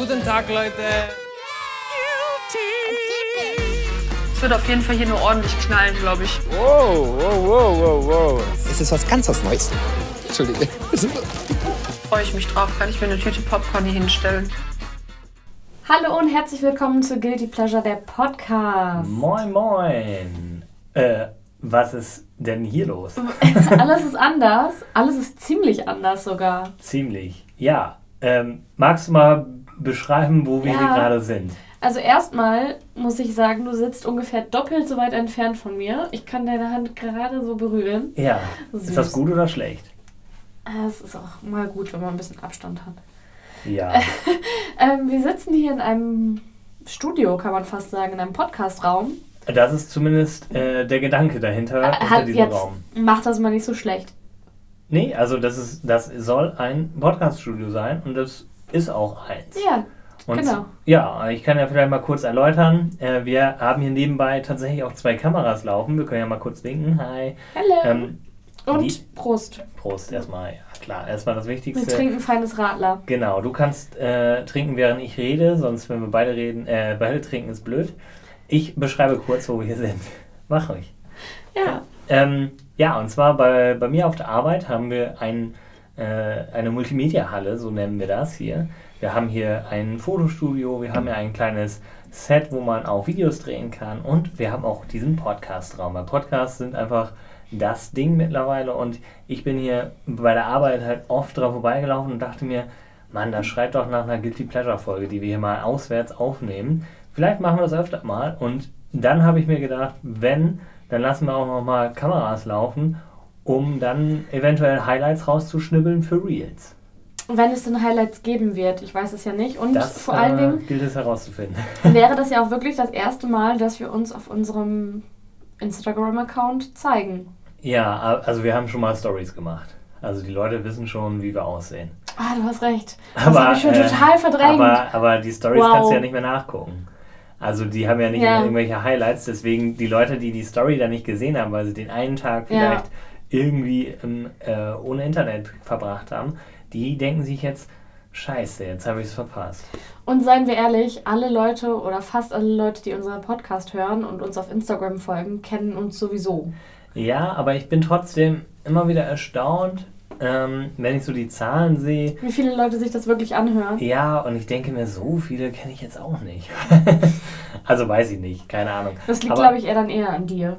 Guten Tag, Leute. Es wird auf jeden Fall hier nur ordentlich knallen, glaube ich. Wow, wow, wow, wow, wow. Es ist was ganz was Neues. Entschuldige. Freue ich mich drauf. Kann ich mir eine Tüte Popcorn hier hinstellen? Hallo und herzlich willkommen zu Guilty Pleasure, der Podcast. Moin, moin. Äh, was ist denn hier los? Alles ist anders. Alles ist ziemlich anders sogar. Ziemlich. Ja. Ähm, magst du mal beschreiben, wo wir Ja. hier gerade sind? Also erstmal muss ich sagen, du sitzt ungefähr doppelt so weit entfernt von mir. Ich kann deine Hand gerade so berühren. Ja. Süß. Ist das gut oder schlecht? Äh, Es ist auch mal gut, wenn man ein bisschen Abstand hat. Ja. Ähm, wir sitzen hier in einem Studio, kann man fast sagen, in einem Podcastraum. Das ist zumindest äh, der Gedanke dahinter, hinter Hat diesem jetzt, Raum. macht das mal nicht so schlecht. Nee, also das ist, das soll ein Podcaststudio sein und das ist auch eins. Ja, Und genau. Ja, ich kann ja vielleicht mal kurz erläutern. Äh, wir haben hier nebenbei tatsächlich auch zwei Kameras laufen. Wir können ja mal kurz winken. Hi. Hallo. Ähm, und die- Prost. Prost erstmal. Ja, klar. Erstmal das Wir Wichtigste. trinken feines Radler. Genau, du kannst äh, trinken, während ich rede, sonst, wenn wir beide reden, äh, beide trinken, ist blöd. Ich beschreibe kurz, wo wir hier sind. Mach ruhig. Ja. Ähm, ja, und zwar bei, bei mir auf der Arbeit haben wir ein, äh, eine Multimedia-Halle, so nennen wir das hier. Wir haben hier ein Fotostudio, wir haben hier ein kleines Set, wo man auch Videos drehen kann und wir haben auch diesen Podcast-Raum. Weil Podcasts sind einfach das Ding mittlerweile und ich bin hier bei der Arbeit halt oft drauf vorbeigelaufen und dachte mir, Mann, das schreit doch nach einer Guilty Pleasure-Folge, die wir hier mal auswärts aufnehmen. Vielleicht machen wir das öfter mal und dann habe ich mir gedacht, wenn, dann lassen wir auch noch mal Kameras laufen, um dann eventuell Highlights rauszuschnibbeln für Reels. Wenn es denn Highlights geben wird, ich weiß es ja nicht. Und Das vor allen äh, Dingen gilt es herauszufinden. wäre das ja auch wirklich das erste Mal, dass wir uns auf unserem Instagram-Account zeigen. ja, also wir haben schon mal Stories gemacht. Also die Leute wissen schon, wie wir aussehen. Ah, du hast recht. Das Aber, habe ich schon äh, total verdrängt. Aber, aber die Stories Wow. kannst du ja nicht mehr nachgucken. Also die haben ja nicht Ja. irgendwelche Highlights, deswegen die Leute, die die Story dann nicht gesehen haben, weil sie den einen Tag Ja. Irgendwie ähm, äh, ohne Internet verbracht haben, die denken sich jetzt, scheiße, jetzt habe ich es verpasst. Und seien wir ehrlich, alle Leute oder fast alle Leute, die unseren Podcast hören und uns auf Instagram folgen, kennen uns sowieso. Ja, aber ich bin trotzdem immer wieder erstaunt, ähm, wenn ich so die Zahlen sehe. Wie viele Leute sich das wirklich anhören. Ja, und ich denke mir, so viele kenne ich jetzt auch nicht. also weiß ich nicht, keine Ahnung. Das liegt, glaube ich, eher dann eher an dir.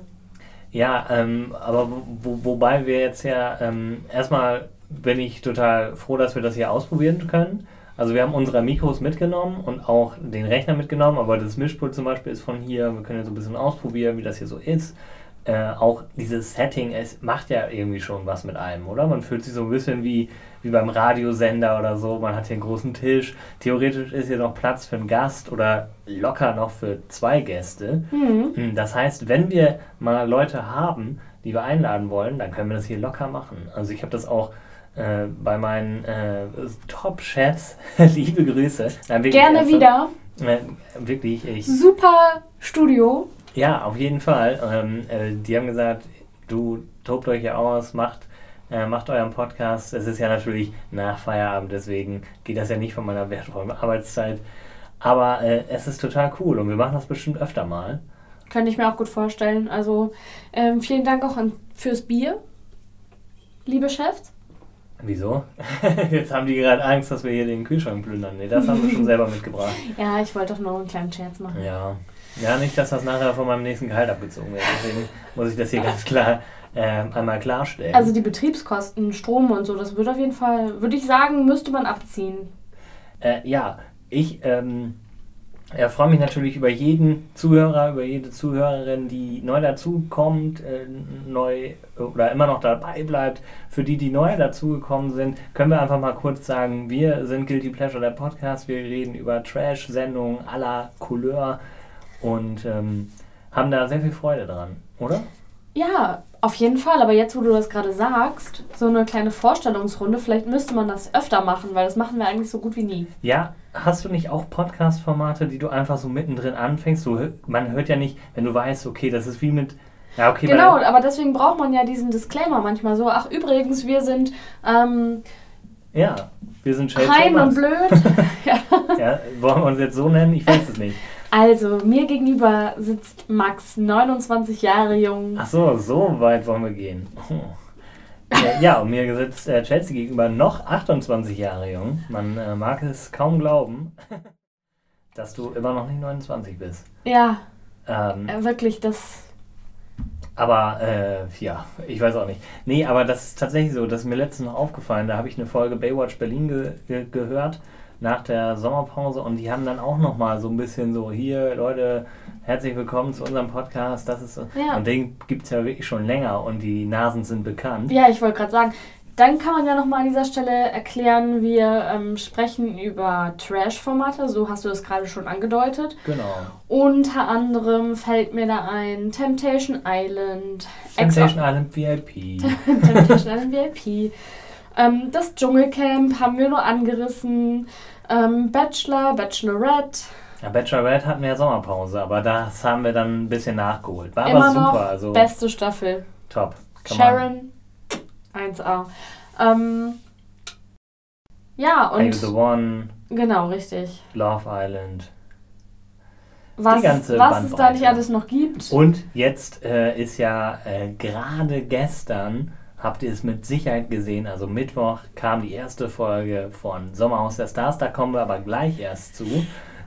Ja, ähm, aber wo, wo, wobei wir jetzt ja ähm, erstmal bin ich total froh, dass wir das hier ausprobieren können. Also wir haben unsere Mikros mitgenommen und auch den Rechner mitgenommen, aber das Mischpult zum Beispiel ist von hier. Wir können ja so ein bisschen ausprobieren, wie das hier so ist. Äh, auch dieses Setting, es macht ja irgendwie schon was mit einem, oder? Man fühlt sich so ein bisschen wie, wie beim Radiosender oder so. Man hat hier einen großen Tisch. Theoretisch ist hier noch Platz für einen Gast oder locker noch für zwei Gäste. Mhm. Mm, Das heißt, wenn wir mal Leute haben, die wir einladen wollen, dann können wir das hier locker machen. Also ich habe das auch äh, bei meinen äh, Top-Chefs, liebe Grüße. Nein, Gerne wieder. Äh, wirklich, ich, Super Studio. Ja, auf jeden Fall. Ähm, äh, die haben gesagt, du tobt euch hier aus, macht, äh, macht euren Podcast. Es ist ja natürlich nach Feierabend, deswegen geht das ja nicht von meiner wertvollen Arbeitszeit. Aber äh, es ist total cool und wir machen das bestimmt öfter mal. Könnte ich mir auch gut vorstellen. Also ähm, vielen Dank auch an, fürs Bier, liebe Chefs. Wieso? Jetzt haben die gerade Angst, dass wir hier den Kühlschrank plündern. Nee, das haben wir schon selber mitgebracht. Ja, ich wollte doch nur einen kleinen Scherz machen. Ja. Ja, nicht, dass das nachher von meinem nächsten Gehalt abgezogen wird. Deswegen muss ich das hier ganz klar ähm, einmal klarstellen. Also die Betriebskosten, Strom und so, das würde auf jeden Fall, würde ich sagen, müsste man abziehen. Äh, ja, ich ähm, ja, freue mich natürlich über jeden Zuhörer, über jede Zuhörerin, die neu dazukommt, äh, neu oder immer noch dabei bleibt. Für die, die neu dazugekommen sind, können wir einfach mal kurz sagen, wir sind Guilty Pleasure, der Podcast. Wir reden über Trash-Sendungen aller Couleur und ähm, haben da sehr viel Freude dran, oder? Ja, auf jeden Fall. Aber jetzt, wo du das gerade sagst, so eine kleine Vorstellungsrunde, vielleicht müsste man das öfter machen, weil das machen wir eigentlich so gut wie nie. Ja, hast du nicht auch Podcast-Formate, die du einfach so mittendrin anfängst? Hö- man hört ja nicht, wenn du weißt, okay, das ist wie mit. Ja, okay, Genau, aber deswegen braucht man ja diesen Disclaimer manchmal so. Ach, übrigens, wir sind ähm, Ja, wir sind Shades of und blöd. ja. Ja, wollen wir uns jetzt so nennen? Ich weiß es nicht. Also, mir gegenüber sitzt Max, 29 Jahre jung. Ach so, so weit wollen wir gehen. Oh. Äh, ja, und mir sitzt äh, Chelsea gegenüber noch 28 Jahre jung. Man äh, mag es kaum glauben, dass du immer noch nicht 29 bist. Ja, Ähm, äh, wirklich, das. Aber äh, ja, ich weiß auch nicht. Nee, aber das ist tatsächlich so, das ist mir letztens noch aufgefallen. Da habe ich eine Folge Baywatch Berlin ge ge gehört nach der Sommerpause und die haben dann auch nochmal so ein bisschen so, hier Leute, herzlich willkommen zu unserem Podcast. Das ist. Ja. Und den gibt es ja wirklich schon länger und die Nasen sind bekannt. Ja, ich wollte gerade sagen. Dann kann man ja nochmal an dieser Stelle erklären, wir ähm, sprechen über Trash-Formate, so hast du das gerade schon angedeutet. Genau. Unter anderem fällt mir da ein Temptation Island, Temptation Island VIP. Temptation Island VIP. Ähm, das Dschungelcamp haben wir nur angerissen. Ähm, Bachelor, Bachelorette. Ja, Bachelorette hatten wir ja Sommerpause, aber das haben wir dann ein bisschen nachgeholt. War Immer aber super, noch also beste Staffel. top. Man- Sharon, 1A. Ähm, ja, und the One, genau, richtig. Love Island. Was, ganze was es da nicht alles noch gibt. Und jetzt äh, ist ja äh, gerade gestern, habt ihr es mit Sicherheit gesehen, also Mittwoch kam die erste Folge von Sommerhaus der Stars, da kommen wir aber gleich erst zu.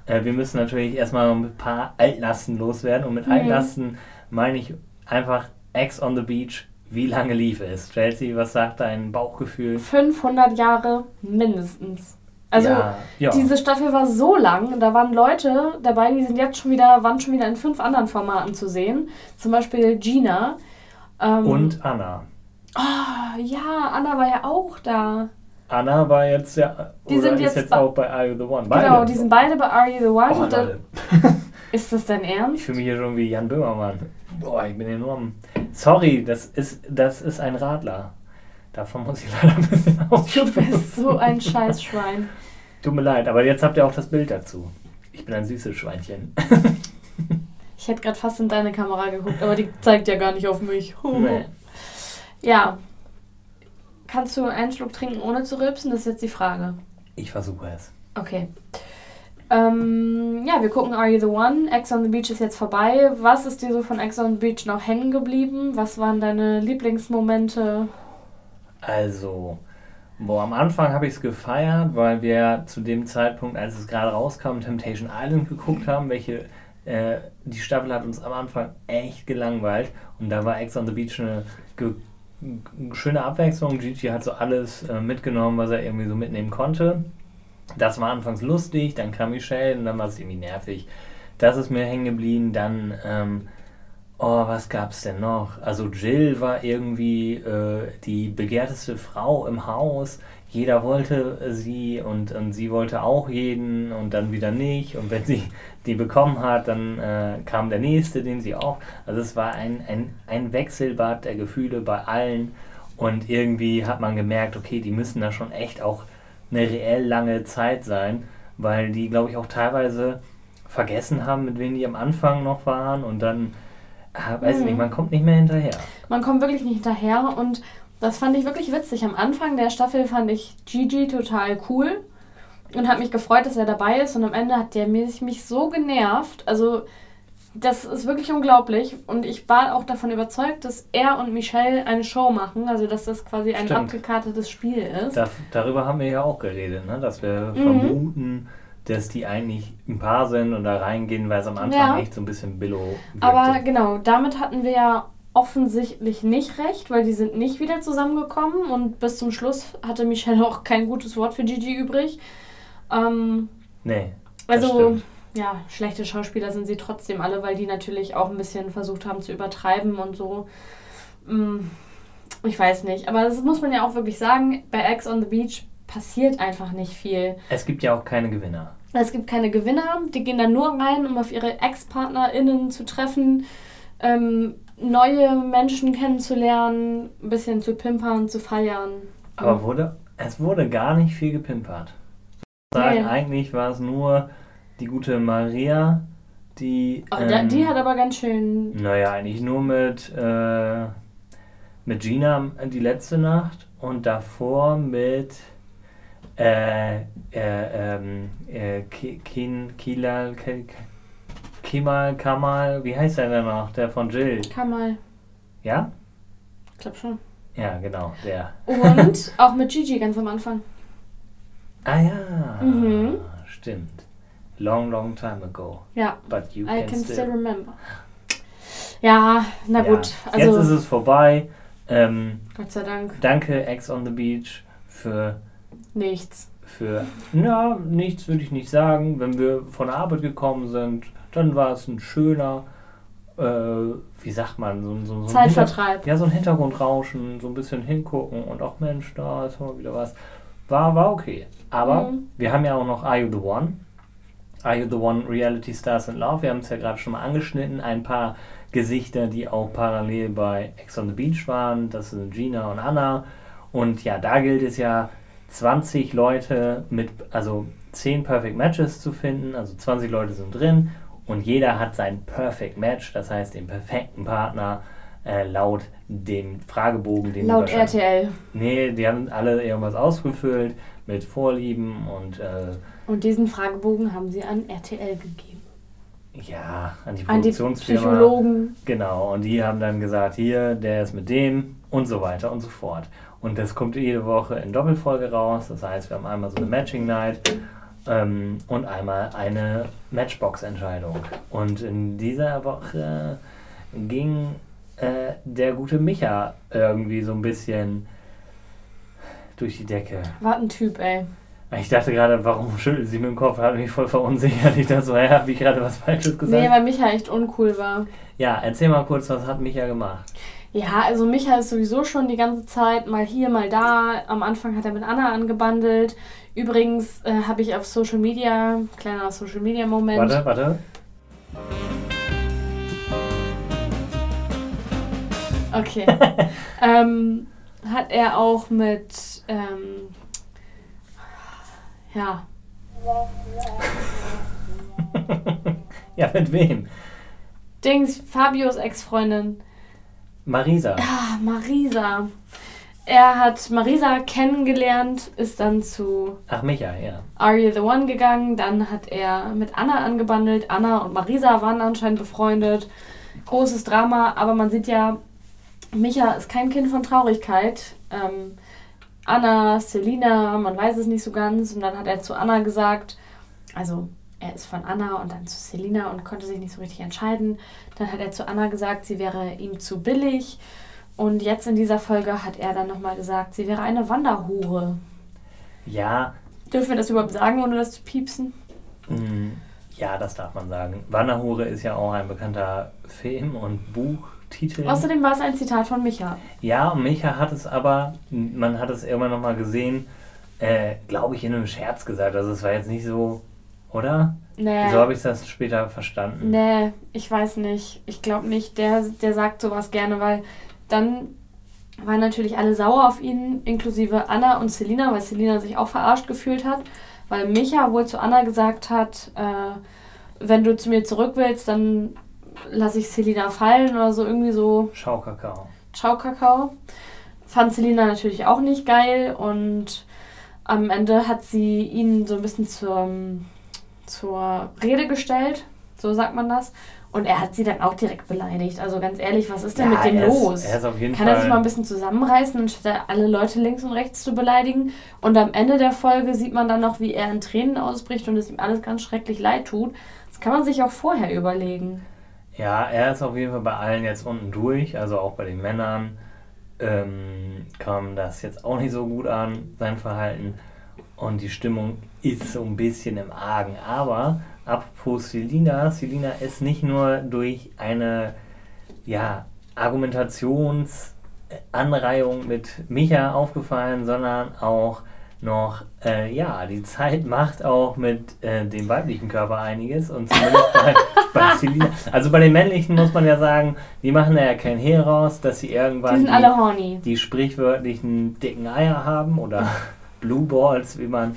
Äh, wir müssen natürlich erstmal noch ein paar Altlasten loswerden und mit Mhm. Altlasten meine ich einfach Ex on the Beach, wie lange lief es? Chelsea, was sagt dein Bauchgefühl? 500 Jahre mindestens. Also ja, ja. diese Staffel war so lang, da waren Leute dabei, die sind jetzt schon wieder, waren schon wieder in fünf anderen Formaten zu sehen. Zum Beispiel Gina. Ähm, und Anna. Ah, ja, Anna war ja auch da. Anna war jetzt ja, Die oder sind ist jetzt jetzt auch bei Are You the One? Genau, die sind beide bei Are You the One. Oh, Und da- Leute. ist das dein Ich Ernst? fühle mich hier schon wie Jan Böhmermann. Boah, ich bin enorm. Sorry, das ist, das ist ein Radler. Davon muss ich leider ein bisschen Du aussprechen. bist so ein Scheißschwein. Tut mir leid, aber jetzt habt ihr auch das Bild dazu. Ich bin ein süßes Schweinchen. Ich hätte gerade fast in deine Kamera geguckt, aber die zeigt ja gar nicht auf mich. Nee. Ja. Kannst du einen Schluck trinken, ohne zu rülpsen? Das ist jetzt die Frage. Ich versuche es. Okay. Ähm, ja, wir gucken Are You the One? Ex on the Beach ist jetzt vorbei. Was ist dir so von Ex on the Beach noch hängen geblieben? Was waren deine Lieblingsmomente? Also, boah, am Anfang habe ich es gefeiert, weil wir zu dem Zeitpunkt, als es gerade rauskam, Temptation Island geguckt haben, welche äh, die Staffel hat uns am Anfang echt gelangweilt und da war Ex on the Beach eine schöne Abwechslung. Gigi hat so alles äh, mitgenommen, was er irgendwie so mitnehmen konnte. Das war anfangs lustig, dann kam Michelle und dann war es irgendwie nervig. Das ist mir hängen geblieben. Dann, ähm, oh, was gab's denn noch? Also Jill war irgendwie äh, die begehrteste Frau im Haus. Jeder wollte sie und, und sie wollte auch jeden und dann wieder nicht. Und wenn sie die bekommen hat, dann äh, kam der nächste, den sie auch. Also es war ein, ein, ein Wechselbad der Gefühle bei allen. Und irgendwie hat man gemerkt, okay, die müssen da schon echt auch eine reell lange Zeit sein, weil die, glaube ich, auch teilweise vergessen haben, mit wem die am Anfang noch waren und dann, äh, weiß ich Mhm. nicht, man kommt nicht mehr hinterher. Man kommt wirklich nicht hinterher und das fand ich wirklich witzig. Am Anfang der Staffel fand ich Gigi total cool und hat mich gefreut, dass er dabei ist und am Ende hat der mich, mich so genervt. Also das ist wirklich unglaublich und ich war auch davon überzeugt, dass er und Michelle eine Show machen, also dass das quasi ein Stimmt. abgekartetes Spiel ist. Da, darüber haben wir ja auch geredet, ne? dass wir Mhm. vermuten, dass die eigentlich ein Paar sind und da reingehen, weil es am Anfang Ja. echt so ein bisschen Billo wirkte. Aber genau, damit hatten wir ja offensichtlich nicht recht, weil die sind nicht wieder zusammengekommen und bis zum Schluss hatte Michelle auch kein gutes Wort für Gigi übrig. Ähm, nee, also, ja, schlechte Schauspieler sind sie trotzdem alle, weil die natürlich auch ein bisschen versucht haben zu übertreiben und so. Mm, Ich weiß nicht, aber das muss man ja auch wirklich sagen, bei Ex on the Beach passiert einfach nicht viel. Es gibt ja auch keine Gewinner. Es gibt keine Gewinner, die gehen da nur rein, um auf ihre Ex-PartnerInnen zu treffen, ähm, neue Menschen kennenzulernen, ein bisschen zu pimpern, zu feiern. Aber wurde, es wurde gar nicht viel gepimpert. Sagen, Nee. Eigentlich war es nur die gute Maria, die. Da- ähm, die hat aber ganz schön. Naja, eigentlich nur mit, äh, mit Gina die letzte Nacht und davor mit Äh, äh, ähm, äh, Ki- Kin, Kilal, Ke- Kimal, Kamal, wie heißt der denn noch? Der von Jill. Kamal. Ja? Ich glaube schon. Ja, genau, der. Und auch mit Gigi ganz am Anfang. Ah ja, Mhm. stimmt. Long, long time ago. Ja, But you I can, can still. still remember. Ja, na Ja, gut. Jetzt ist Also, es vorbei. Ähm, Gott sei Dank, danke, Ex on the Beach, für nichts. für, na, nichts würde ich nicht sagen. Wenn wir von der Arbeit gekommen sind, dann war es ein schöner, äh, wie sagt man, so, so, so ein Zeitvertreib. Hinter- Ja, so ein Hintergrundrauschen, so ein bisschen hingucken und auch Mensch, da ist mal wieder was. War, war okay. Aber Mhm. wir haben ja auch noch Are You the One? Are You the One Reality Stars in Love? Wir haben es ja gerade schon mal angeschnitten. Ein paar Gesichter, die auch parallel bei Ex on the Beach waren. Das sind Gina und Anna. Und ja, da gilt es ja, 20 Leute mit, also 10 Perfect Matches zu finden. Also 20 Leute sind drin und jeder hat sein Perfect Match, das heißt den perfekten Partner äh, laut dem Fragebogen, den Laut RTL. Nee, die haben alle irgendwas ausgefüllt mit Vorlieben und äh, Und diesen Fragebogen haben sie an RTL gegeben. ja, an die An die Produktionsfirma. Psychologen. Genau, und die haben dann gesagt, hier, der ist mit dem und so weiter und so fort. Und das kommt jede Woche in Doppelfolge raus. Das heißt, wir haben einmal so eine Matching Night ähm, und einmal eine Matchbox-Entscheidung. Und in dieser Woche ging äh, der gute Micha irgendwie so ein bisschen durch die Decke. Was ein Typ, ey. Ich dachte gerade, warum schüttelt sie mit dem Kopf? Hat mich voll verunsichert. Ich dachte so, hä, habe ich gerade was Falsches gesagt? Nee, weil Micha echt uncool war. ja, erzähl mal kurz, was hat Micha gemacht? Ja, also Micha ist sowieso schon die ganze Zeit mal hier, mal da. Am Anfang hat er mit Anna angebandelt. Übrigens äh, habe ich auf Social Media, kleiner Social Media Moment. Warte, warte. Okay. ähm, hat er auch mit, ähm, ja, ja, mit wem? Dings, Fabios Ex-Freundin, Marisa. ah, Marisa. Er hat Marisa kennengelernt, ist dann zu Ach, Micha, ja. Are You the One gegangen. Dann hat er mit Anna angebandelt. Anna und Marisa waren anscheinend befreundet. Großes Drama, aber man sieht ja, Micha ist kein Kind von Traurigkeit. Ähm, Anna, Selina, man weiß es nicht so ganz. Und dann hat er zu Anna gesagt, also er ist von Anna und dann zu Selina und konnte sich nicht so richtig entscheiden. Dann hat er zu Anna gesagt, sie wäre ihm zu billig. Und jetzt in dieser Folge hat er dann nochmal gesagt, sie wäre eine Wanderhure. Ja, Dürfen wir das überhaupt sagen, ohne das zu piepsen? mh, ja, das darf man sagen. Wanderhure ist ja auch ein bekannter Film- und Buchtitel. Außerdem war es ein Zitat von Micha. Ja, und Micha hat es aber, man hat es irgendwann nochmal gesehen, äh, glaube ich, in einem Scherz gesagt. Also es war jetzt nicht so, oder? Nee. So habe ich das später verstanden. Nee, ich weiß nicht. Ich glaube nicht. Der, der sagt sowas gerne, weil dann waren natürlich alle sauer auf ihn, inklusive Anna und Selina, weil Selina sich auch verarscht gefühlt hat. Weil Micha wohl zu Anna gesagt hat, äh, wenn du zu mir zurück willst, dann lasse ich Selina fallen oder so irgendwie so. Schaukakao. Ciao Kakao. Fand Selina natürlich auch nicht geil und am Ende hat sie ihn so ein bisschen zur, zur Rede gestellt, so sagt man das. Und er hat sie dann auch direkt beleidigt. Also ganz ehrlich, was ist denn Ja, mit dem er ist- los? er ist auf jeden Kann er sich mal ein bisschen zusammenreißen, anstatt alle Leute links und rechts zu beleidigen? Und am Ende der Folge sieht man dann noch, wie er in Tränen ausbricht und es ihm alles ganz schrecklich leid tut. Das kann man sich auch vorher überlegen. Ja, er ist auf jeden Fall bei allen jetzt unten durch, also auch bei den Männern ähm, kam das jetzt auch nicht so gut an, sein Verhalten. Und die Stimmung ist so ein bisschen im Argen. Aber apropos Selina, Selina ist nicht nur durch eine ja, Argumentationsanreihung mit Micha aufgefallen, sondern auch noch, äh, ja, die Zeit macht auch mit äh, dem weiblichen Körper einiges und zumindest bei, bei Selina. Also bei den männlichen muss man ja sagen, die machen da ja kein Hehl raus, dass sie irgendwann Die sind alle horny. die sprichwörtlichen dicken Eier haben oder Blue Balls, wie man,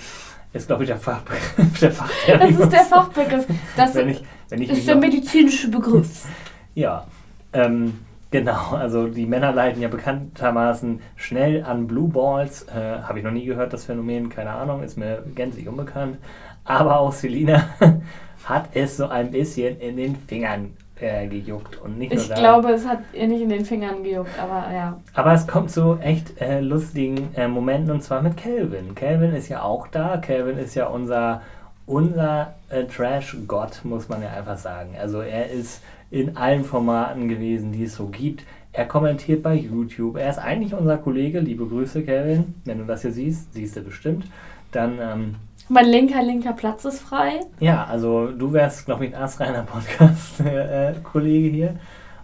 ist glaube ich der Fachbegriff. Der Das Fachterminus. ist der Fachbegriff. Das wenn ich, wenn ich ist der medizinische Begriff. ja, ähm, Genau, also die Männer leiten ja bekanntermaßen schnell an Blue Balls. Äh, Habe ich noch nie gehört, das Phänomen, keine Ahnung, ist mir gänzlich unbekannt. Aber auch Selina hat es so ein bisschen in den Fingern äh, gejuckt. Und nicht nur Ich da. glaube, es hat ihr nicht in den Fingern gejuckt, aber ja. Aber es kommt zu echt äh, lustigen äh, Momenten und zwar mit Calvin. Calvin ist ja auch da. Calvin ist ja unser, unser äh, Trash-Gott, muss man ja einfach sagen. Also er ist in allen Formaten gewesen, die es so gibt. Er kommentiert bei YouTube. Er ist eigentlich unser Kollege. Liebe Grüße, Calvin. Wenn du das hier siehst, siehst du bestimmt. Dann, ähm, Mein linker, linker Platz ist frei. ja, also du wärst, glaube ich, ein astreiner Podcast-Kollege hier.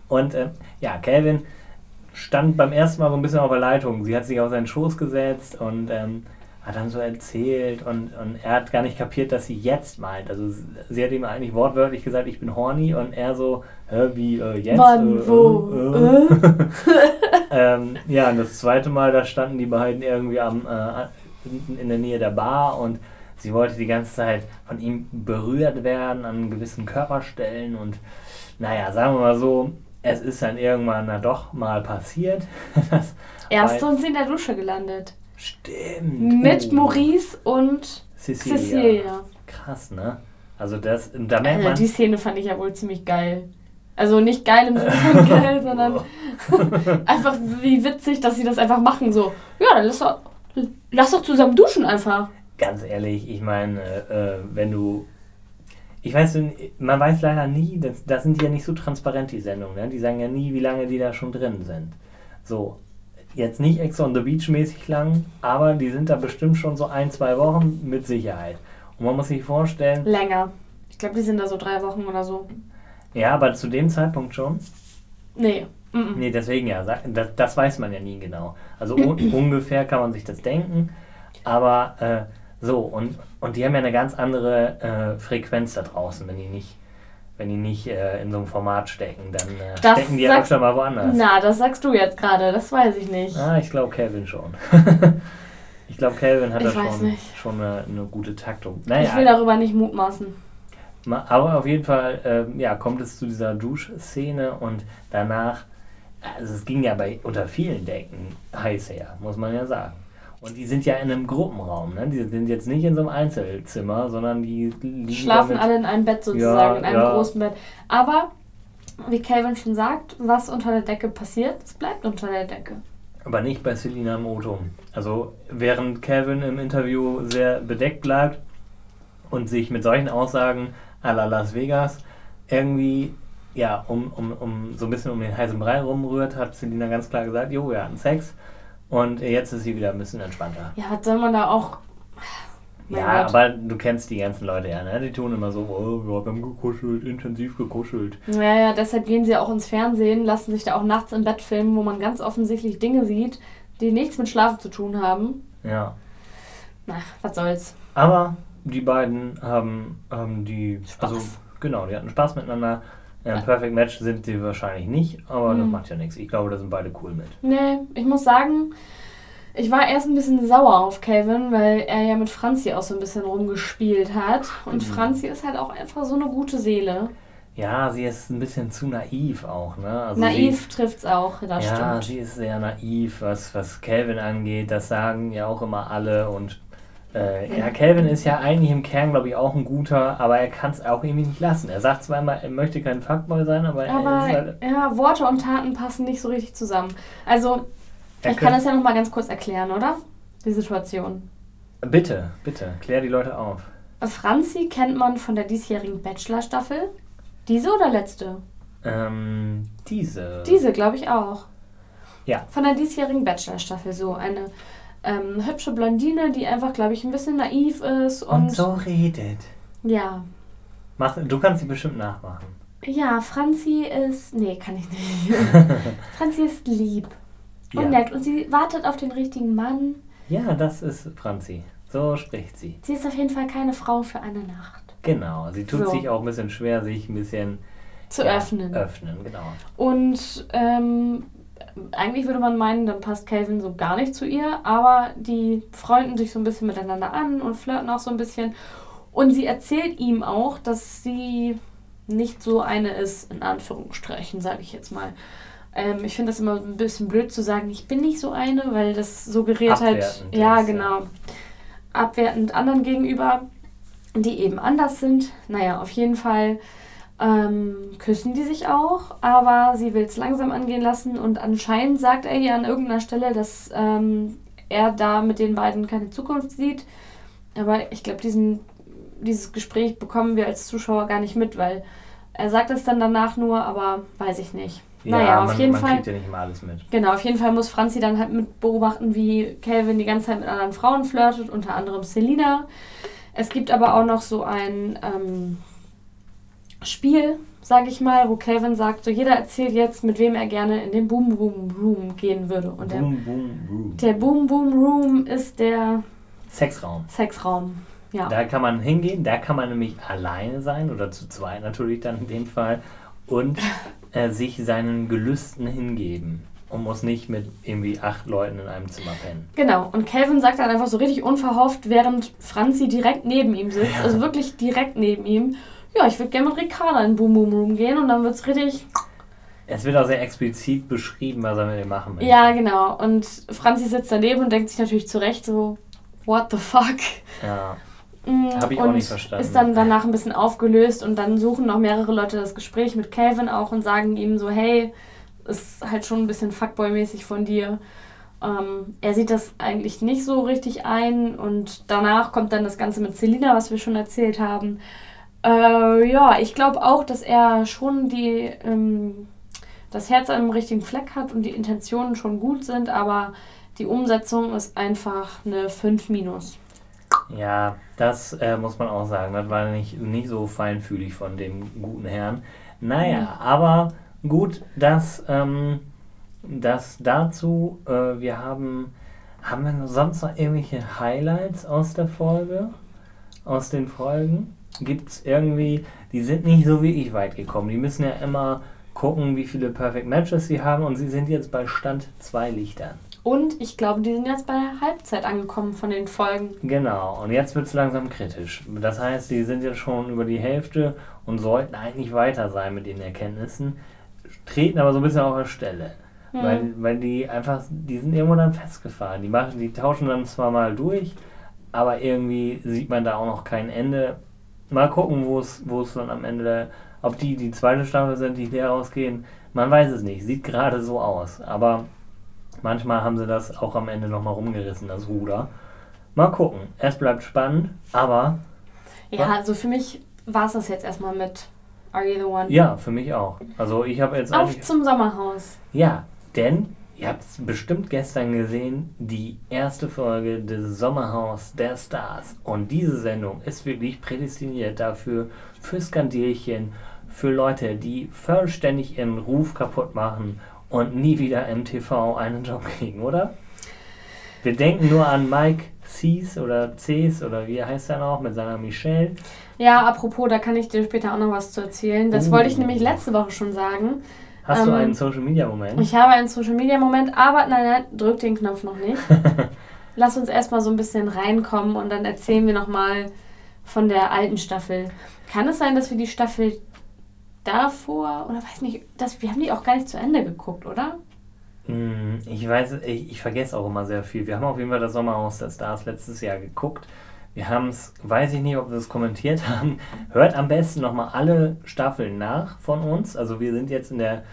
Und ähm, ja, Calvin stand beim ersten Mal so ein bisschen auf der Leitung. Sie hat sich auf seinen Schoß gesetzt und ähm, hat dann so erzählt und, und er hat gar nicht kapiert, dass sie jetzt meint. Also sie- hat ihm eigentlich wortwörtlich gesagt, ich bin horny und er so, Hä, wie äh, jetzt? Wann, Äh, wo, äh, äh. ähm, ja, und das zweite Mal, da standen die beiden irgendwie am, äh, in, in der Nähe der Bar und sie wollte die ganze Zeit von ihm berührt werden an gewissen Körperstellen und naja, sagen wir mal so, es ist dann irgendwann na doch mal passiert. Erst sind sie in der Dusche gelandet. Stimmt. Mit Oh. Maurice und Cecilia. Cecilia. Krass, ne? Also das, da merkt Also man... die Szene fand ich ja wohl ziemlich geil. Also nicht geil im Sinne von geil, sondern einfach wie witzig, dass sie das einfach machen. So, ja, dann lass doch, lass doch zusammen duschen einfach. Ganz ehrlich, ich meine, äh, wenn du. Ich weiß, man weiß leider nie, das, das sind ja nicht so transparent, die Sendungen. Ne? Die sagen ja nie, wie lange die da schon drin sind. So, jetzt nicht Ex on the Beach mäßig lang, aber die sind da bestimmt schon so ein, zwei Wochen mit Sicherheit. Und man muss sich vorstellen, Länger. Ich glaube, die sind da so drei Wochen oder so. ja, aber zu dem Zeitpunkt schon. Nee. Mm Nee, deswegen ja, das, das weiß man ja nie genau. Also un ungefähr kann man sich das denken, aber äh, so, und, und die haben ja eine ganz andere äh, Frequenz da draußen, wenn die nicht, wenn die nicht äh, in so einem Format stecken, dann äh, Das stecken die ja öfter mal woanders. Na, das sagst du jetzt gerade, das weiß ich nicht. Ah, ich glaube Calvin schon. ich glaube, Calvin hat Ich da schon, nicht. schon eine, eine gute Taktung. Ich will Naja, darüber nicht mutmaßen. ma- aber auf jeden Fall ähm, ja, kommt es zu dieser Duschszene und danach, also es ging ja bei unter vielen Decken heiß her, muss man ja sagen. Und die sind ja in einem Gruppenraum, ne? Die sind jetzt nicht in so einem Einzelzimmer, sondern die liegen Schlafen alle in einem Bett sozusagen, Ja, in einem ja. großen Bett. Aber, wie Calvin schon sagt, was unter der Decke passiert, es bleibt unter der Decke. Aber nicht bei Selina Moto. Also während Calvin im Interview sehr bedeckt bleibt und sich mit solchen Aussagen à la Las Vegas irgendwie ja, um, um, um so ein bisschen um den heißen Brei rumrührt, hat Selina ganz klar gesagt, jo, wir hatten Sex und jetzt ist sie wieder ein bisschen entspannter. Ja, was soll man da auch. Mein ja, Gott. aber du kennst die ganzen Leute ja, ne? Die tun immer so, oh, wir haben gekuschelt, intensiv gekuschelt. Ja, ja, deshalb gehen sie auch ins Fernsehen, lassen sich da auch nachts im Bett filmen, wo man ganz offensichtlich Dinge sieht, die nichts mit Schlafen zu tun haben. Ja. Na, was soll's. Aber die beiden haben, haben die. Spaß. Also, genau, die hatten Spaß miteinander. Ja, ein Perfect Match sind sie wahrscheinlich nicht, aber das Mhm. macht ja nichts. Ich glaube, da sind beide cool mit. Nee, ich muss sagen, ich war erst ein bisschen sauer auf Calvin, weil er ja mit Franzi auch so ein bisschen rumgespielt hat. Und Mhm. Franzi ist halt auch einfach so eine gute Seele. Ja, sie ist ein bisschen zu naiv auch, ne? Also Naiv trifft's auch, das ja, stimmt. sie ist sehr naiv, was, was Calvin angeht. Das sagen ja auch immer alle. Und äh, ja, Calvin ist ja eigentlich im Kern, glaube ich, auch ein guter, aber er kann es auch irgendwie nicht lassen. Er sagt immer, er möchte kein Fuckboy sein, aber, er Aber ist halt. ja, Worte und Taten passen nicht so richtig zusammen. Also, Er ich kann das ja noch mal ganz kurz erklären, oder? Die Situation. Bitte, bitte, klär die Leute auf. Franzi kennt man von der diesjährigen Bachelor-Staffel. Diese oder letzte? Ähm, diese. Diese, glaube ich auch. Ja. Von der diesjährigen Bachelor-Staffel. So eine ähm, hübsche Blondine, die einfach, glaube ich, ein bisschen naiv ist. Und, Und so redet. ja. Mach, du kannst sie bestimmt nachmachen. Ja, Franzi ist. Nee, kann ich nicht. Franzi ist lieb und Ja. nett. Und sie wartet auf den richtigen Mann. Ja, das ist Franzi. So spricht sie. Sie ist auf jeden Fall keine Frau für eine Nacht. Genau. Sie tut So. sich auch ein bisschen schwer, sich ein bisschen Zu ja, öffnen. Öffnen, genau. Und ähm, eigentlich würde man meinen, dann passt Calvin so gar nicht zu ihr, aber die freunden sich so ein bisschen miteinander an und flirten auch so ein bisschen. Und sie erzählt ihm auch, dass sie nicht so eine ist, in Anführungsstrichen, sage ich jetzt mal. Ähm, ich finde das immer ein bisschen blöd zu sagen, ich bin nicht so eine, weil das suggeriert halt, Abwertend ja ist, ja. genau, abwertend anderen gegenüber, die eben anders sind. Naja, auf jeden Fall ähm, küssen die sich auch, aber sie will es langsam angehen lassen und anscheinend sagt er ihr an irgendeiner Stelle, dass ähm, er da mit den beiden keine Zukunft sieht. Aber ich glaube, diesen dieses Gespräch bekommen wir als Zuschauer gar nicht mit, weil er sagt es dann danach nur, aber weiß ich nicht. naja, auf man, jeden man Fall. kriegt ja nicht immer alles mit. Genau, auf jeden Fall muss Franzi dann halt mit beobachten, wie Calvin die ganze Zeit mit anderen Frauen flirtet, unter anderem Selina. Es gibt aber auch noch so ein ähm, Spiel, sage ich mal, wo Calvin sagt, so jeder erzählt jetzt, mit wem er gerne in den Boom Boom Room gehen würde. Und der, Boom, boom, boom. der Boom Boom Room ist der Sexraum. Sexraum. Ja. Da kann man hingehen, da kann man nämlich alleine sein oder zu zweit natürlich dann in dem Fall und äh, sich seinen Gelüsten hingeben und muss nicht mit irgendwie acht Leuten in einem Zimmer pennen. Genau, und Calvin sagt dann einfach so richtig unverhofft, während Franzi direkt neben ihm sitzt, also wirklich direkt neben ihm, ja, ich würde gerne mit Ricarda in den Boom Boom Room gehen und dann wird es richtig. Es wird auch sehr explizit beschrieben, was er mit dem machen möchte. Ja, genau. Und Franzi sitzt daneben und denkt sich natürlich zurecht so, what the fuck? Ja. Mm, Hab ich auch nicht verstanden. Ist dann danach ein bisschen aufgelöst und dann suchen noch mehrere Leute das Gespräch mit Calvin auch und sagen ihm so, hey, ist halt schon ein bisschen Fuckboy-mäßig von dir. Ähm, er sieht das eigentlich nicht so richtig ein und danach kommt dann das Ganze mit Selina, was wir schon erzählt haben. Äh, ja, ich glaube auch, dass er schon die, ähm, das Herz an dem richtigen Fleck hat und die Intentionen schon gut sind, aber die Umsetzung ist einfach eine 5 minus. Ja, das äh, muss man auch sagen. Das war nicht, nicht so feinfühlig von dem guten Herrn. Naja, aber gut, dass ähm, das dazu, äh, wir haben, haben wir sonst noch irgendwelche Highlights aus der Folge? Aus den Folgen? Gibt es irgendwie, die sind nicht so wirklich weit gekommen. Die müssen ja immer gucken, wie viele Perfect Matches sie haben und sie sind jetzt bei Stand 2 Lichtern. Und ich glaube, die sind jetzt bei der Halbzeit angekommen von den Folgen. Genau, und jetzt wird es langsam kritisch. Das heißt, die sind jetzt schon über die Hälfte und sollten eigentlich weiter sein mit den Erkenntnissen, treten aber so ein bisschen auf der Stelle. Weil, weil die einfach, die sind irgendwo dann festgefahren. Die, machen, die tauschen dann zwar mal durch, aber irgendwie sieht man da auch noch kein Ende. Mal gucken, wo es wo es dann am Ende, ob die die zweite Staffel sind, die leer ausgehen. Man weiß es nicht. Sieht gerade so aus. Aber manchmal haben sie das auch am Ende nochmal rumgerissen, das Ruder. Mal gucken. Es bleibt spannend, aber Ja, Was? also für mich war es das jetzt erstmal mit Are You the One? ja, für mich auch. Also ich habe jetzt Auf zum Sommerhaus. Ja, denn ihr habt es bestimmt gestern gesehen, die erste Folge des Sommerhaus der Stars. Und diese Sendung ist wirklich prädestiniert dafür, für Skandierchen, für Leute, die vollständig ihren Ruf kaputt machen und nie wieder im TV einen Job kriegen, oder? Wir denken nur an Mike C's oder C's oder wie heißt er noch mit seiner Michelle. Ja, apropos, da kann ich dir später auch noch was zu erzählen. Das Oh. wollte ich nämlich letzte Woche schon sagen. Hast du Ähm, einen Social Media Moment? Ich habe einen Social Media Moment, aber nein, nein, drück den Knopf noch nicht. Lass uns erstmal so ein bisschen reinkommen und dann erzählen wir nochmal von der alten Staffel. Kann es sein, dass wir die Staffel davor, oder weiß nicht, dass, wir haben die auch gar nicht zu Ende geguckt, oder? Hm, Ich weiß, ich, ich vergesse auch immer sehr viel. Wir haben auf jeden Fall das Sommerhaus der Stars letztes Jahr geguckt. Wir haben es, weiß ich nicht, ob wir es kommentiert haben. Hört am besten nochmal alle Staffeln nach von uns. Also wir sind jetzt in der,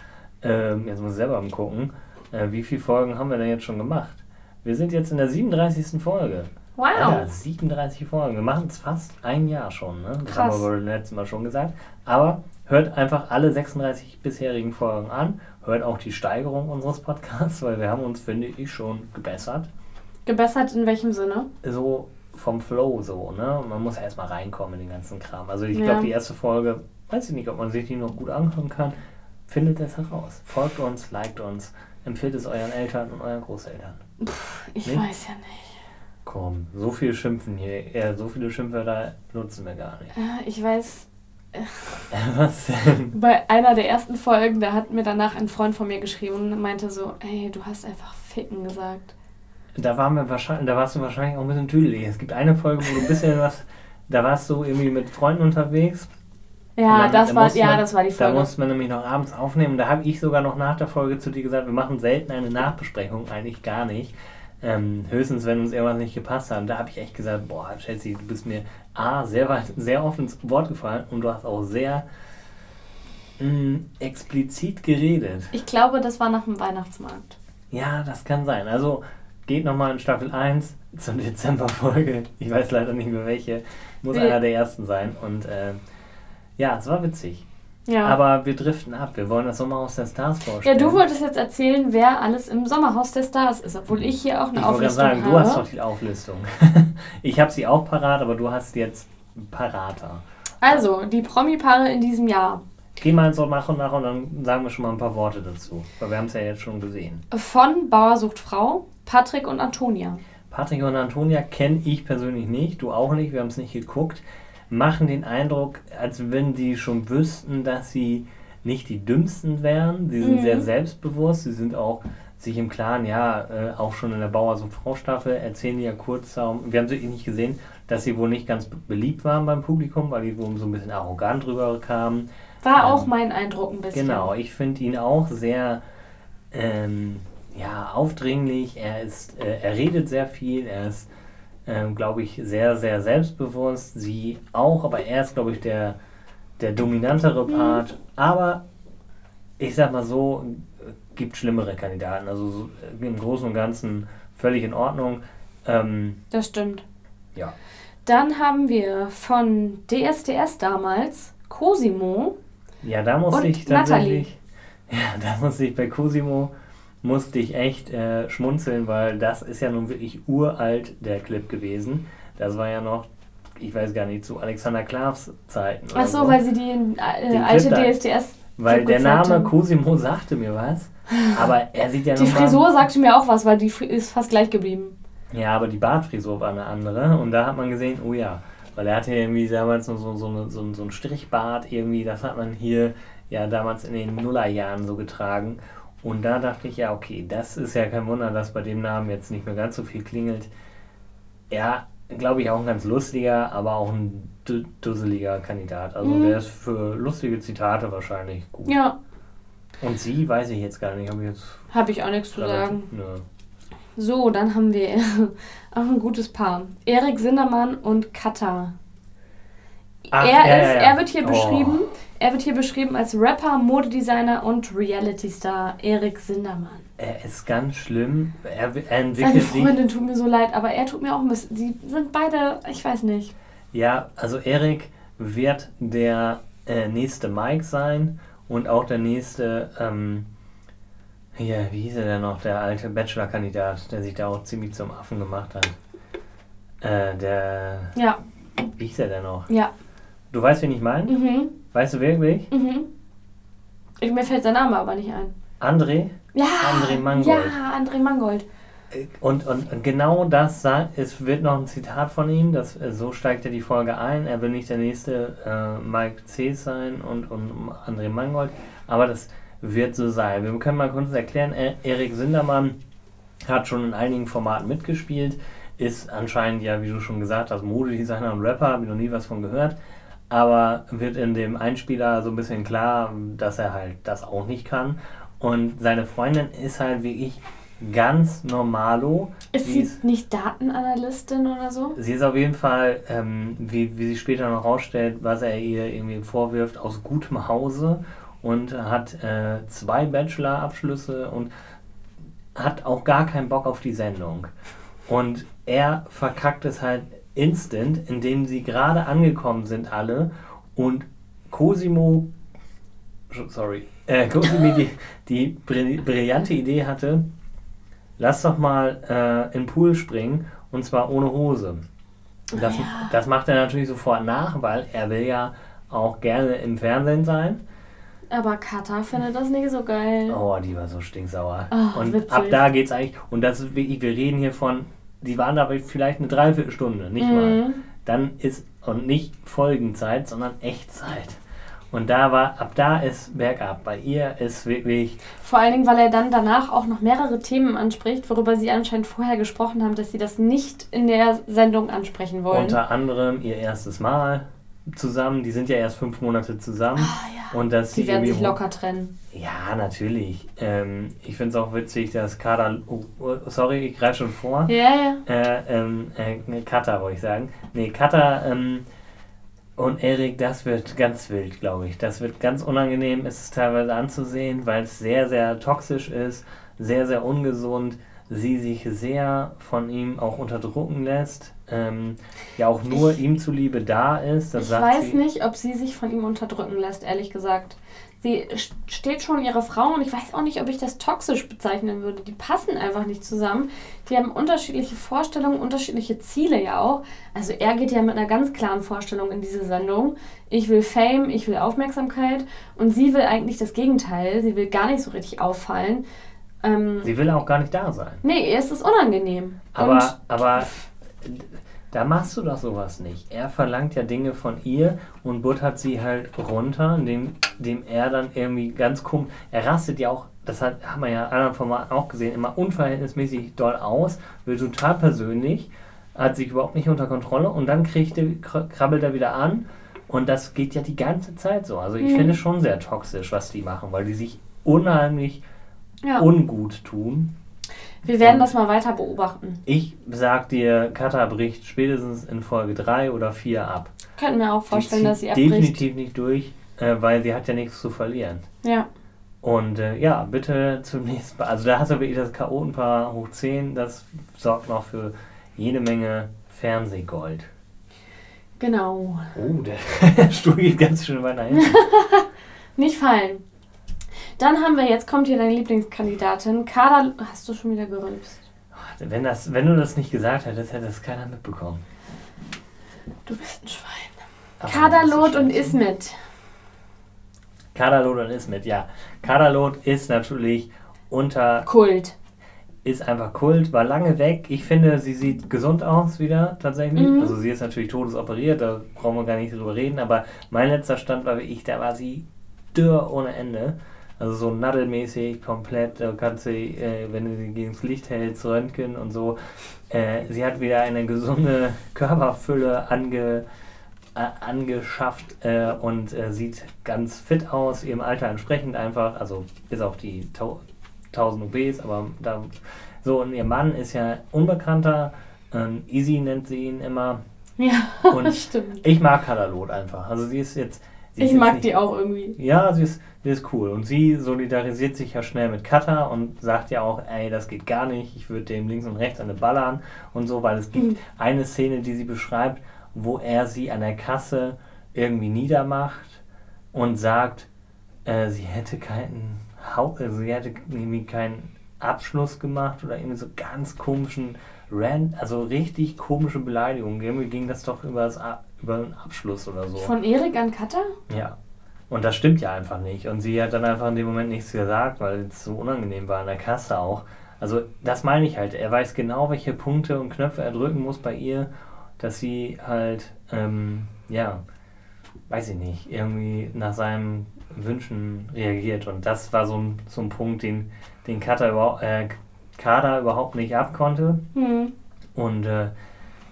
ähm, jetzt muss ich selber mal gucken, äh, wie viele Folgen haben wir denn jetzt schon gemacht? Wir sind jetzt in der 37. Folge. Wow. Alter, 37 Folgen. Wir machen es fast ein Jahr schon. Ne? Das Krass. haben wir beim letzten Mal schon gesagt. Aber hört einfach alle 36 bisherigen Folgen an. Hört auch die Steigerung unseres Podcasts, weil wir haben uns, finde ich, schon gebessert. Gebessert in welchem Sinne? So vom Flow so, ne? Man muss ja erstmal reinkommen in den ganzen Kram. Also ich Ja. glaube, die erste Folge, weiß ich nicht, ob man sich die noch gut anhören kann. Findet es heraus. Folgt uns, liked uns, empfiehlt es euren Eltern und euren Großeltern. Ich Nee. weiß ja nicht. Komm, so viel Schimpfen hier, äh, so viele Schimpfwörter nutzen wir gar nicht. Ja, ich weiß, Was denn? bei einer der ersten Folgen, da hat mir danach ein Freund von mir geschrieben und meinte so, ey, du hast einfach ficken gesagt. Da waren wir wahrscheinlich, da warst du wahrscheinlich auch ein bisschen tüdelig. Es gibt eine Folge, wo du ein bisschen was, da warst du irgendwie mit Freunden unterwegs Ja, dann- das da war, musste ja, man- das war die Da Folge. mussten wir nämlich noch abends aufnehmen. Da habe ich sogar noch nach der Folge zu dir gesagt, wir machen selten eine Nachbesprechung, eigentlich gar nicht. Ähm, höchstens, wenn uns irgendwas nicht gepasst hat. Und da habe ich echt gesagt, boah, Chelsea, du bist mir A, sehr, weit, sehr oft ins Wort gefallen und du hast auch sehr mh, explizit geredet. Ich glaube, das war nach dem Weihnachtsmarkt. Ja, das kann sein. Also geht nochmal in Staffel 1 zur Dezemberfolge. Ich weiß leider nicht mehr welche. Muss Nee. einer der ersten sein. Und äh, ja, es war witzig. Ja. Aber wir driften ab. Wir wollen das Sommerhaus der Stars ja, vorstellen. du wolltest jetzt erzählen, wer alles im Sommerhaus der Stars ist, obwohl ich hier auch eine Ich Auflistung sagen, habe. du hast doch die Auflistung. ich habe sie auch parat, aber du hast jetzt parater. Also, die Promi-Paare in diesem Jahr. Geh mal so nach und nach und dann sagen wir schon mal ein paar Worte dazu. Weil wir haben es ja jetzt schon gesehen. Von Bauer sucht Frau, Patrick und Antonia. Patrick und Antonia kenne ich persönlich nicht, du auch nicht, wir haben es nicht geguckt. Machen den Eindruck, als wenn die schon wüssten, dass sie nicht die dümmsten wären. Sie sind Mhm. sehr selbstbewusst, sie sind auch sich im Klaren, ja, äh, auch schon in der Bauer so Frau Staffel erzählen die ja kurz, ähm, wir haben sie nicht gesehen, dass sie wohl nicht ganz be- beliebt waren beim Publikum, weil die wohl so ein bisschen arrogant rüberkamen. War Ähm, auch mein Eindruck ein bisschen. Genau, ich finde ihn auch sehr ähm, ja, aufdringlich. Er, ist, äh, er redet sehr viel, er ist, ähm, glaube ich, sehr, sehr selbstbewusst. Sie auch, aber er ist, glaube ich, der, der dominantere Part. Aber ich sag mal so, gibt schlimmere Kandidaten. Also so, äh, im Großen und Ganzen völlig in Ordnung. Ähm, Das stimmt. ja. Dann haben wir von DSDS damals Cosimo. Ja, da musste ich tatsächlich. Ja, da musste ich bei Cosimo musste ich echt äh, schmunzeln, weil das ist ja nun wirklich uralt der Clip gewesen. Das war ja noch, ich weiß gar nicht, zu Alexander Klavs Zeiten. Ach so, weil sie die äh, alte DSDS. weil der Name haben. Cosimo sagte mir was, aber er sieht ja Die noch mal- Frisur sagte mir auch was, weil die ist fast gleich geblieben. Ja, aber die Bartfrisur war eine andere und da hat man gesehen, oh ja, weil er hatte irgendwie damals so, so, so, so, so ein Strichbart irgendwie, das hat man hier ja damals in den Nullerjahren so getragen. Und da dachte ich, ja, okay, das ist ja kein Wunder, dass bei dem Namen jetzt nicht mehr ganz so viel klingelt. Ja, glaube ich, auch ein ganz lustiger, aber auch ein du- dusseliger Kandidat. Also Mhm. der ist für lustige Zitate wahrscheinlich gut. Ja, Und sie weiß ich jetzt gar nicht, habe ich jetzt habe ich auch nichts zu sagen. Nö. So, dann haben wir auch ein gutes Paar. Erik Sindermann und Katha. Ach, er, ja, ist, ja, ja. er wird hier Oh. beschrieben. Er wird hier beschrieben als Rapper, Modedesigner und Reality-Star Erik Sindermann. Er ist ganz schlimm. Er, er Seine entwickelt sich. Freundin tut mir so leid, aber er tut mir auch ein bisschen. Die sind beide, ich weiß nicht. Ja, also Erik wird der äh, nächste Mike sein und auch der nächste, ähm, hier, wie hieß er denn noch, der alte Bachelor-Kandidat, der sich da auch ziemlich zum Affen gemacht hat. Äh, der, Ja, wie hieß er denn noch? ja. Du weißt, wen ich meine? Mhm, Weißt du wirklich? mhm. Ich, mir fällt sein Name aber nicht ein. André? Ja, André Mangold. Ja, André Mangold. Und, und und genau das sagt, es wird noch ein Zitat von ihm, das, äh, so steigt er die Folge ein. Er will nicht der nächste äh, Mike C. sein und, und André Mangold, aber das wird so sein. Wir können mal kurz erklären, Erik Sindermann hat schon in einigen Formaten mitgespielt, ist anscheinend ja, wie du schon gesagt hast, Modedesigner und Rapper, habe ich noch nie was von gehört, aber wird in dem Einspieler so ein bisschen klar, dass er halt das auch nicht kann. Und seine Freundin ist halt wirklich ganz normalo. Ist Sie sie ist- nicht Datenanalystin oder so? Sie ist auf jeden Fall, ähm, wie, wie sie später noch rausstellt, was er ihr irgendwie vorwirft, aus gutem Hause und hat äh, zwei Bachelor-Abschlüsse und hat auch gar keinen Bock auf die Sendung. Und er verkackt es halt instant, indem sie gerade angekommen sind alle und Cosimo, sorry, äh, Cosimo die, die brill- brillante Idee hatte, lass doch mal äh, in den Pool springen und zwar ohne Hose. Das, Ja. das macht er natürlich sofort nach, weil er will ja auch gerne im Fernsehen sein. Aber Kata findet das nicht so geil. Oh, die war so stinksauer. Oh, und witzig. ab da geht's eigentlich, und das ist wirklich, wir reden hier von, die waren da vielleicht eine Dreiviertelstunde, nicht mal. Mhm. Dann ist, und nicht Folgenzeit, sondern Echtzeit. Und da war, ab da ist bergab. Bei ihr ist wirklich, Vor allen Dingen, weil er dann danach auch noch mehrere Themen anspricht, worüber sie anscheinend vorher gesprochen haben, dass sie das nicht in der Sendung ansprechen wollen. unter anderem ihr erstes Mal. Zusammen. Die sind ja erst fünf Monate zusammen. Ah, Und dass Die sie werden sich locker trennen. Ja, natürlich. Ähm, ich finde es auch witzig, dass Kader. Oh, oh, sorry, ich greife schon vor. Ja, ja. Äh, ähm, äh, Kata wollte ich sagen. Nee, Kata ähm, und Erik, das wird ganz wild, glaube ich. Das wird ganz unangenehm, ist es teilweise anzusehen, weil es sehr, sehr toxisch ist, sehr, sehr ungesund. Sie sich sehr von ihm auch unterdrücken lässt. Ähm, ja, auch nur ihm zuliebe da ist. Ich weiß sie. nicht, ob sie sich von ihm unterdrücken lässt, ehrlich gesagt. Sie st- steht schon ihre Frau und ich weiß auch nicht, ob ich das toxisch bezeichnen würde. Die passen einfach nicht zusammen. Die haben unterschiedliche Vorstellungen, unterschiedliche Ziele ja auch. Also er geht ja mit einer ganz klaren Vorstellung in diese Sendung. Ich will Fame, ich will Aufmerksamkeit und sie will eigentlich das Gegenteil. Sie will gar nicht so richtig auffallen. Ähm, Sie will auch gar nicht da sein. nee, ihr ist es unangenehm. Aber, und aber da machst du doch sowas nicht. Er verlangt ja Dinge von ihr und buttert sie halt runter, indem, indem er dann irgendwie ganz komisch. Er rastet ja auch, das hat, haben wir ja in anderen Formaten auch gesehen, immer unverhältnismäßig doll aus, wird total persönlich, hat sich überhaupt nicht unter Kontrolle und dann kriegt er, kr- krabbelt er wieder an. Und das geht ja die ganze Zeit so. Also ich Mhm. finde es schon sehr toxisch, was die machen, weil die sich unheimlich ja, ungut tun. Wir werden das mal weiter beobachten. Ich sag dir, Kata bricht spätestens in Folge 3 oder 4 ab. Könnten mir auch vorstellen, dass sie abbricht. definitiv nicht durch, äh, weil sie hat ja nichts zu verlieren. Ja. Und äh, ja, bitte zum nächsten Mal. Also da hast du wirklich das Chaotenpaar hoch 10, das sorgt noch für jede Menge Fernsehgold. Genau. Oh, der Stuhl geht ganz schön weiter hin. Nicht fallen. Dann haben wir, jetzt kommt hier deine Lieblingskandidatin. Kader, hast du schon wieder gerülpst? wenn, das, wenn du das nicht gesagt hättest, hätte es keiner mitbekommen. Du bist ein Schwein. Aber ist und Ismet. Kaderlot und Ismet, ja. Kaderlot ist natürlich unter Kult. ist einfach Kult, war lange weg. Ich finde, sie sieht gesund aus wieder tatsächlich. Mhm. Also sie ist natürlich todesoperiert, da brauchen wir gar nicht drüber reden, aber mein letzter Stand war wie ich, da war sie dürr ohne Ende. Also so nadelmäßig, komplett, da kannst du, äh, wenn du sie gegen das Licht hältst, Röntgen und so. Äh, sie hat wieder eine gesunde Körperfülle ange, äh, angeschafft äh, und äh, sieht ganz fit aus, ihrem Alter entsprechend einfach, also bis auf die Tau 1000 OBs, aber da so und ihr Mann ist ja unbekannter, ähm, Easy nennt sie ihn immer Ja, und stimmt. ich mag Kadalot einfach, also sie ist jetzt sie Ich mag die auch irgendwie. ja, sie ist, sie ist cool. Und sie solidarisiert sich ja schnell mit Kata und sagt ja auch, ey, das geht gar nicht, ich würde dem links und rechts eine ballern und so, weil es gibt Mhm. eine Szene, die sie beschreibt, wo er sie an der Kasse irgendwie niedermacht und sagt, äh, sie hätte keinen Haupt, also sie hätte irgendwie keinen Abschluss gemacht oder irgendwie so ganz komischen Rant, also richtig komische Beleidigungen. Irgendwie ging das doch über, das, über einen Abschluss oder so. Von Erik an Katha? Ja. Und das stimmt ja einfach nicht. Und sie hat dann einfach in dem Moment nichts gesagt, weil es so unangenehm war an der Kasse auch. Also das meine ich halt. Er weiß genau, welche Punkte und Knöpfe er drücken muss bei ihr, dass sie halt, ähm, ja, weiß ich nicht, irgendwie nach seinen Wünschen reagiert. Und das war so ein, so ein Punkt, den, den Kader, überhaupt, äh, Kader überhaupt nicht abkonnte. Hm. Und äh,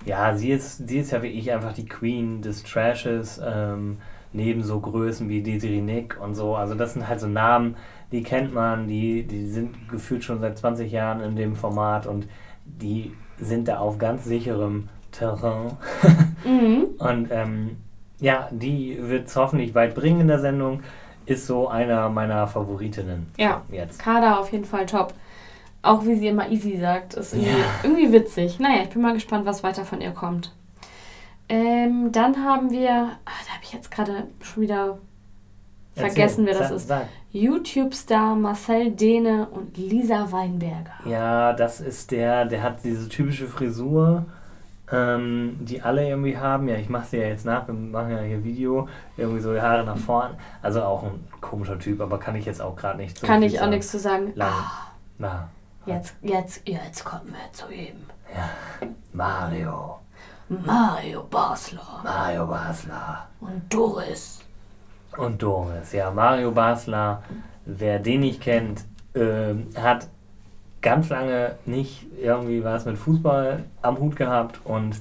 ja, sie ist, sie ist ja wie ich einfach die Queen des Trashes, ähm, neben so Größen wie Desiree Nick und so. Also das sind halt so Namen, die kennt man, die, die sind gefühlt schon seit 20 Jahren in dem Format und die sind da auf ganz sicherem Terrain. Mhm. Und ähm, ja, die wird es hoffentlich weit bringen in der Sendung. Ist so einer meiner Favoritinnen Ja. jetzt. Kader auf jeden Fall top. Auch wie sie immer easy sagt, ist irgendwie, Ja. irgendwie witzig. Naja, ich bin mal gespannt, was weiter von ihr kommt. Ähm, dann haben wir, ah, da habe ich jetzt gerade schon wieder vergessen, wer das Sag- ist. YouTube-Star Marcel Dehne und Lisa Weinberger. Ja, das ist der, der hat diese typische Frisur, ähm, die alle irgendwie haben. Ja, ich mache sie ja jetzt nach, wir machen ja hier Video, irgendwie so die Haare nach vorn. Also auch ein komischer Typ, aber kann ich jetzt auch gerade nicht so Kann ich auch nichts zu sagen. Lang. Ah, Na, jetzt, jetzt, jetzt kommen wir zu ihm. Mario. Mario Basler Mario Basler. und Doris. Und Doris, ja, Mario Basler, wer den nicht kennt, ähm, hat ganz lange nicht irgendwie was mit Fußball am Hut gehabt und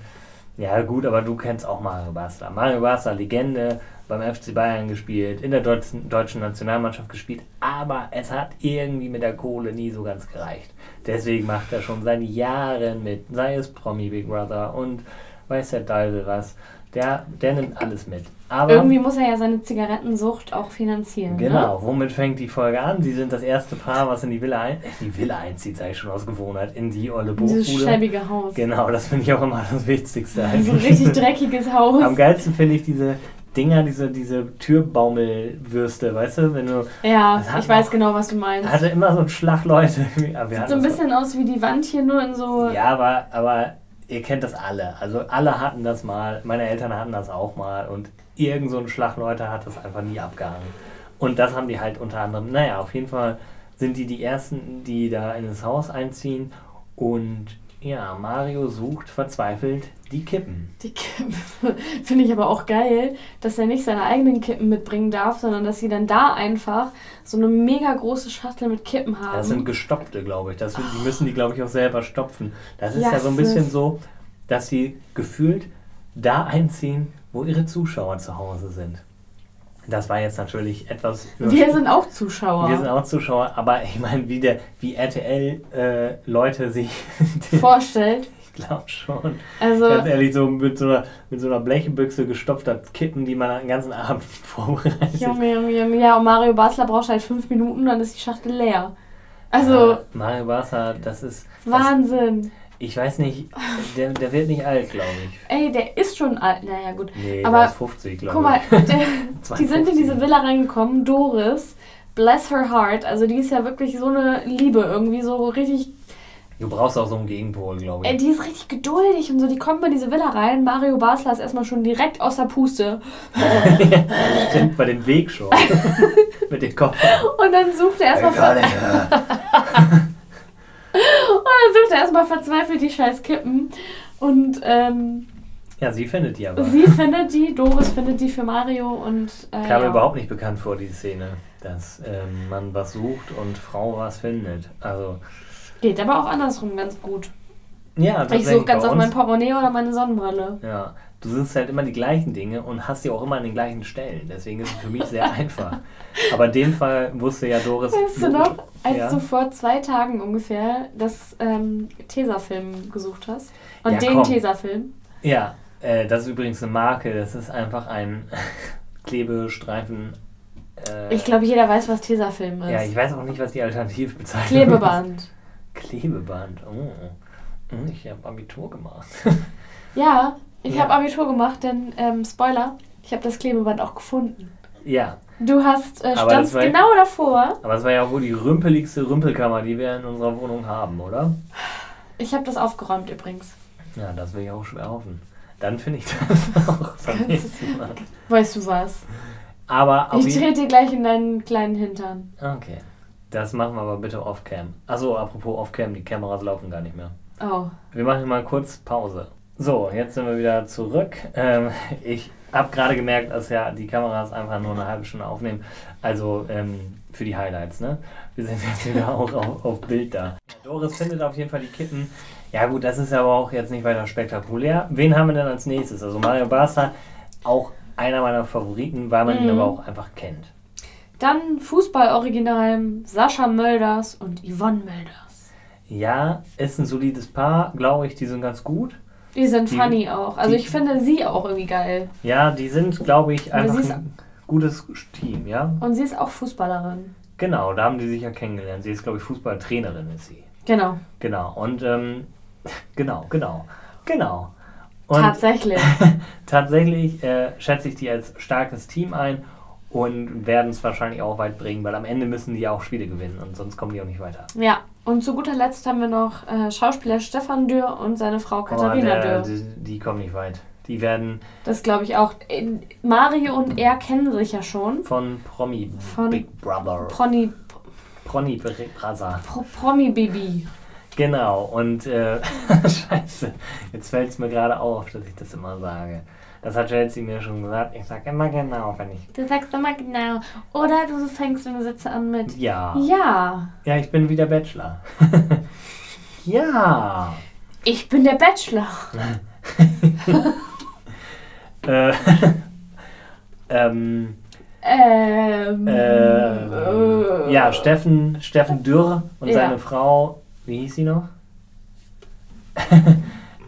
Ja, gut, aber du kennst auch Mario Basler. Mario Basler, Legende, beim FC Bayern gespielt, in der deutschen, Nationalmannschaft gespielt, aber es hat irgendwie mit der Kohle nie so ganz gereicht. Deswegen macht er schon seit Jahren mit, sei es Promi Big Brother und weiß der Teufel was. Der, der nimmt alles mit. Aber Irgendwie muss er ja seine Zigarettensucht auch finanzieren. Ne? Genau, womit fängt die Folge an? Sie sind das erste Paar, was in die Villa, ein, äh, die Villa einzieht, sage ich schon aus Gewohnheit, in die olle Dieses Burgbude. schäbige Haus. Genau, das finde ich auch immer das Wichtigste. So ein richtig dreckiges Haus. Am geilsten finde ich diese Dinger, diese, diese Türbaumelwürste, weißt du? Wenn du Ja, ich weiß auch- genau, was du meinst. hatte immer so einen Schlag Leute. Sieht so ein bisschen aus wie die Wand hier, nur in so. Ja, aber, aber ihr kennt das alle. Also alle hatten das mal. Meine Eltern hatten das auch mal. Und irgend so ein Schlag Leute hat das einfach nie abgehangen. Und das haben die halt unter anderem. Naja, auf jeden Fall sind die die Ersten, die da in das Haus einziehen. Und ja, Mario sucht verzweifelt die Kippen. Die Kippen. Finde ich aber auch geil, dass er nicht seine eigenen Kippen mitbringen darf, sondern dass sie dann da einfach so eine mega große Schachtel mit Kippen haben. Das sind gestopfte, glaube ich. Das, sind- die müssen die, glaube ich, auch selber stopfen. Das ist ja so ein bisschen so, dass sie gefühlt da einziehen, wo ihre Zuschauer zu Hause sind. Das war jetzt natürlich etwas. Wir sind auch Zuschauer. wir sind auch Zuschauer, aber ich meine, wie, der, wie RTL äh, Leute sich. vorstellt. ich glaube schon. Also, Ganz ehrlich, so mit so einer, mit so einer Blechbüchse gestopfter Kippen, die man den ganzen Abend vorbereitet. Junge, Junge, Junge. Ja, und Mario Basler braucht halt fünf Minuten, dann ist die Schachtel leer. Also, Ja, Mario Barca, das ist. Das, Wahnsinn. Ich weiß nicht, der, der wird nicht alt, glaube ich. Ey, der ist schon alt. Naja, gut. Nee, Aber der ist 50, glaube Guck mal, ich. der, die sind in diese Villa reingekommen. Doris, bless her heart. Also, die ist ja wirklich so eine Liebe irgendwie, so richtig. Du brauchst auch so einen Gegenpol, glaube Ey, ich. die ist richtig geduldig und so. Die kommt in diese Villa rein. Mario Basler ist erstmal schon direkt aus der Puste. Stimmt bei dem Weg schon. Mit dem Kopf. Und dann sucht er erstmal dann sucht er erstmal verzweifelt die scheiß Kippen. Und ähm, Ja, sie findet die aber. sie findet die, Doris findet die für Mario und. Äh, Kam mir ja. überhaupt nicht bekannt vor, die Szene. Dass ähm, man was sucht und Frau was findet. Also, Geht aber auch andersrum ganz gut. Ja, Ich tatsächlich suche ganz auf mein Portemonnaie oder meine Sonnenbrille. Ja, du suchst halt immer die gleichen Dinge und hast die auch immer an den gleichen Stellen. Deswegen ist es für mich sehr einfach. Aber in dem Fall wusste ja Doris. Weißt du noch, als ja. du vor zwei Tagen ungefähr das ähm, Tesafilm gesucht hast? Und Ja, den komm. Tesafilm? Ja, äh, das ist übrigens eine Marke. Das ist einfach ein Klebestreifen. Äh, Ich glaube, jeder weiß, was Tesafilm ist. Ja, ich weiß auch nicht, was die Alternativbezeichnung Klebeband. ist. Klebeband. Oh. Hm, Ich habe Abitur gemacht. Ja, ich Ja. habe Abitur gemacht, denn, ähm, Spoiler, ich habe das Klebeband auch gefunden. ja, Du hast, äh, standst war- genau davor. aber es war ja auch wohl die rümpeligste Rümpelkammer, die wir in unserer Wohnung haben, oder? Ich habe das aufgeräumt übrigens. Ja, das will ich auch schwer hoffen. Dann finde ich das auch. Weißt du was? Aber Ich trete dir gleich in deinen kleinen Hintern. Okay. Das machen wir aber bitte off-cam. Achso, apropos off-cam, die Kameras laufen gar nicht mehr. Oh. Wir machen mal kurz Pause. So, jetzt sind wir wieder zurück. Ähm, ich habe gerade gemerkt, dass ja die Kameras einfach nur eine halbe Stunde aufnehmen. Also ähm, für die Highlights, ne? Wir sind jetzt wieder auch auf, auf Bild da. Doris findet auf jeden Fall die Kippen. Ja gut, das ist aber auch jetzt nicht weiter spektakulär. Wen haben wir denn als nächstes? Also Mario Barca, auch einer meiner Favoriten, weil man ihn Mhm. aber auch einfach kennt. Dann Fußball-Original Sascha Mölders und Yvonne Mölders. Ja, ist ein solides Paar, glaube ich, die sind ganz gut. Die sind Die- funny auch. Also die- ich finde sie auch irgendwie geil. Ja, die sind, glaube ich, einfach ein gutes Team, ja. Und sie ist auch Fußballerin. Genau, da haben die sich ja kennengelernt. Sie ist, glaube ich, Fußballtrainerin, ist sie. Genau. Genau, und ähm, genau, genau, genau. Und Tatsächlich. tatsächlich äh, schätze ich die als starkes Team ein und werden es wahrscheinlich auch weit bringen, weil am Ende müssen die ja auch Spiele gewinnen und sonst kommen die auch nicht weiter. ja. Und zu guter Letzt haben wir noch äh, Schauspieler Stefan Dürr und seine Frau Katharina Oh, der, Dürr. die, die kommen nicht weit. Die werden Das glaube ich auch. Mario und er kennen sich ja schon. von Promi Von Big Brother, Proni, Promi Big Brother. Pro, Promi Baby. Genau, und äh, scheiße, jetzt fällt es mir gerade auf, dass ich das immer sage. Das hat Chelsea mir schon gesagt. Ich sage immer genau, wenn ich. Du sagst immer genau. Oder du fängst eine Sätze an mit Ja. Ja. Ja, ich bin wieder Bachelor. ja. Ich bin der Bachelor. äh, ähm, Ähm. ähm, äh, ja, Steffen, Steffen Dürr und Ja. seine Frau, wie hieß sie noch?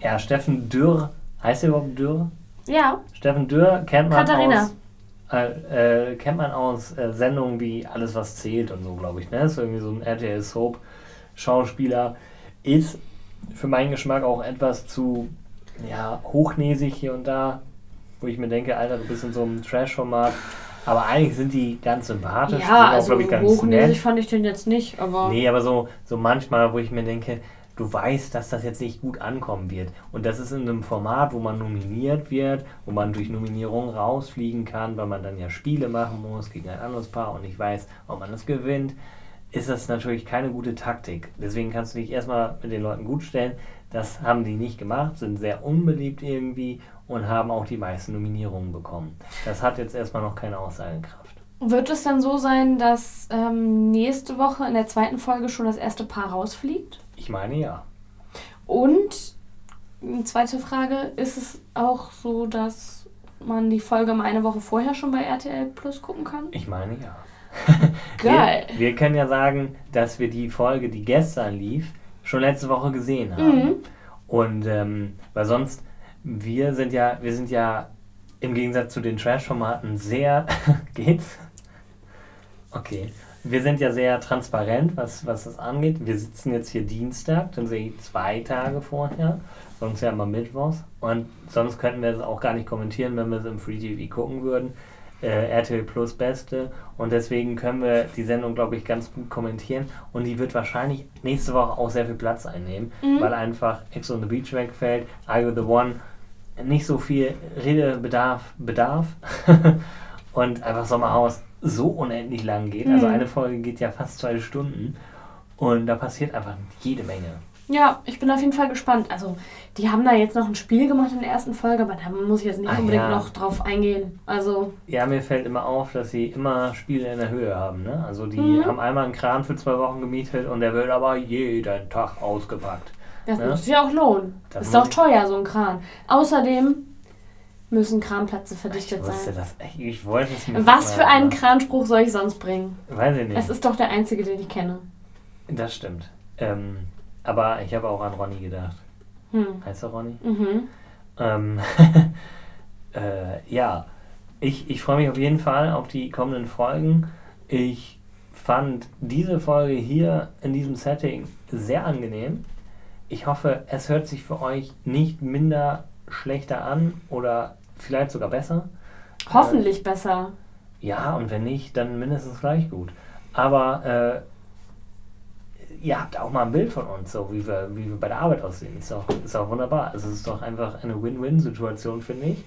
ja, Steffen Dürr, heißt er überhaupt Dürr? Ja, Steffen Dürr kennt man Katharina. aus, äh, äh, kennt man aus äh, Sendungen wie Alles was zählt und so, glaube ich. Ne? Ist irgendwie so ein RTL Soap Schauspieler. Ist für meinen Geschmack auch etwas zu ja, hochnäsig hier und da, wo ich mir denke, Alter, du bist in so einem Trash-Format. Aber eigentlich sind die ganz sympathisch, ja also glaub ich, ganz hochnäsig nett. fand ich den jetzt nicht, aber. Nee, aber so, so manchmal, wo ich mir denke, du weißt, dass das jetzt nicht gut ankommen wird. Und das ist in einem Format, wo man nominiert wird, wo man durch Nominierung rausfliegen kann, weil man dann ja Spiele machen muss gegen ein anderes Paar und nicht weiß, ob man das gewinnt, ist das natürlich keine gute Taktik. Deswegen kannst du dich erstmal mit den Leuten gut stellen. Das haben die nicht gemacht, sind sehr unbeliebt irgendwie und haben auch die meisten Nominierungen bekommen. Das hat jetzt erstmal noch keine Aussagekraft. Wird es dann so sein, dass ähm, nächste Woche in der zweiten Folge schon das erste Paar rausfliegt? Ich meine ja. Und eine zweite Frage, ist es auch so, dass man die Folge mal eine Woche vorher schon bei RTL Plus gucken kann? Ich meine ja. Geil. Wir, wir können ja sagen, dass wir die Folge, die gestern lief, schon letzte Woche gesehen haben. Mhm. Und ähm, weil sonst, wir sind ja, wir sind ja im Gegensatz zu den Trash-Formaten sehr. geht's? Okay. Wir sind ja sehr transparent, was, was das angeht. Wir sitzen jetzt hier Dienstag, dann sehe ich zwei Tage vorher, sonst ja immer Mittwochs. Und sonst könnten wir das auch gar nicht kommentieren, wenn wir es im Free TV gucken würden. Äh, RTL Plus Beste. Und deswegen können wir die Sendung, glaube ich, ganz gut kommentieren. Und die wird wahrscheinlich nächste Woche auch sehr viel Platz einnehmen, weil einfach X on the Beach wegfällt, I with the One nicht so viel Redebedarf bedarf und einfach Sommerhaus so unendlich lang geht. Also Mhm. eine Folge geht ja fast zwei Stunden und da passiert einfach jede Menge. Ja, ich bin auf jeden Fall gespannt. Also, die haben da jetzt noch ein Spiel gemacht in der ersten Folge, aber da muss ich jetzt nicht Ah, unbedingt ja. noch drauf eingehen. Also, Ja, mir fällt immer auf, dass sie immer Spiele in der Höhe haben. Ne? Also die Mhm. haben einmal einen Kran für zwei Wochen gemietet und der wird aber jeden Tag ausgepackt. das Ja. muss sich auch lohnen. Das ist auch teuer, so ein Kran. Außerdem müssen Kranplätze Ich verdichtet wusste sein. das. Ich, ich wollte es mir Was für einen Kranspruch soll ich sonst bringen? Weiß ich nicht. Es ist doch der einzige, den ich kenne. das stimmt. Ähm, aber ich habe auch an Ronny gedacht. Hm. Heißt er Ronny? Mhm. Ähm, äh, ja, ich, ich freue mich auf jeden Fall auf die kommenden Folgen. Ich fand diese Folge hier in diesem Setting sehr angenehm. Ich hoffe, es hört sich für euch nicht minder schlechter an oder vielleicht sogar besser. Hoffentlich besser. Ja, und wenn nicht, dann mindestens gleich gut. Aber äh, ihr habt auch mal ein Bild von uns, so wie wir, wie wir bei der Arbeit aussehen. Ist auch, ist auch wunderbar. Also es ist doch einfach eine Win-Win-Situation, finde ich.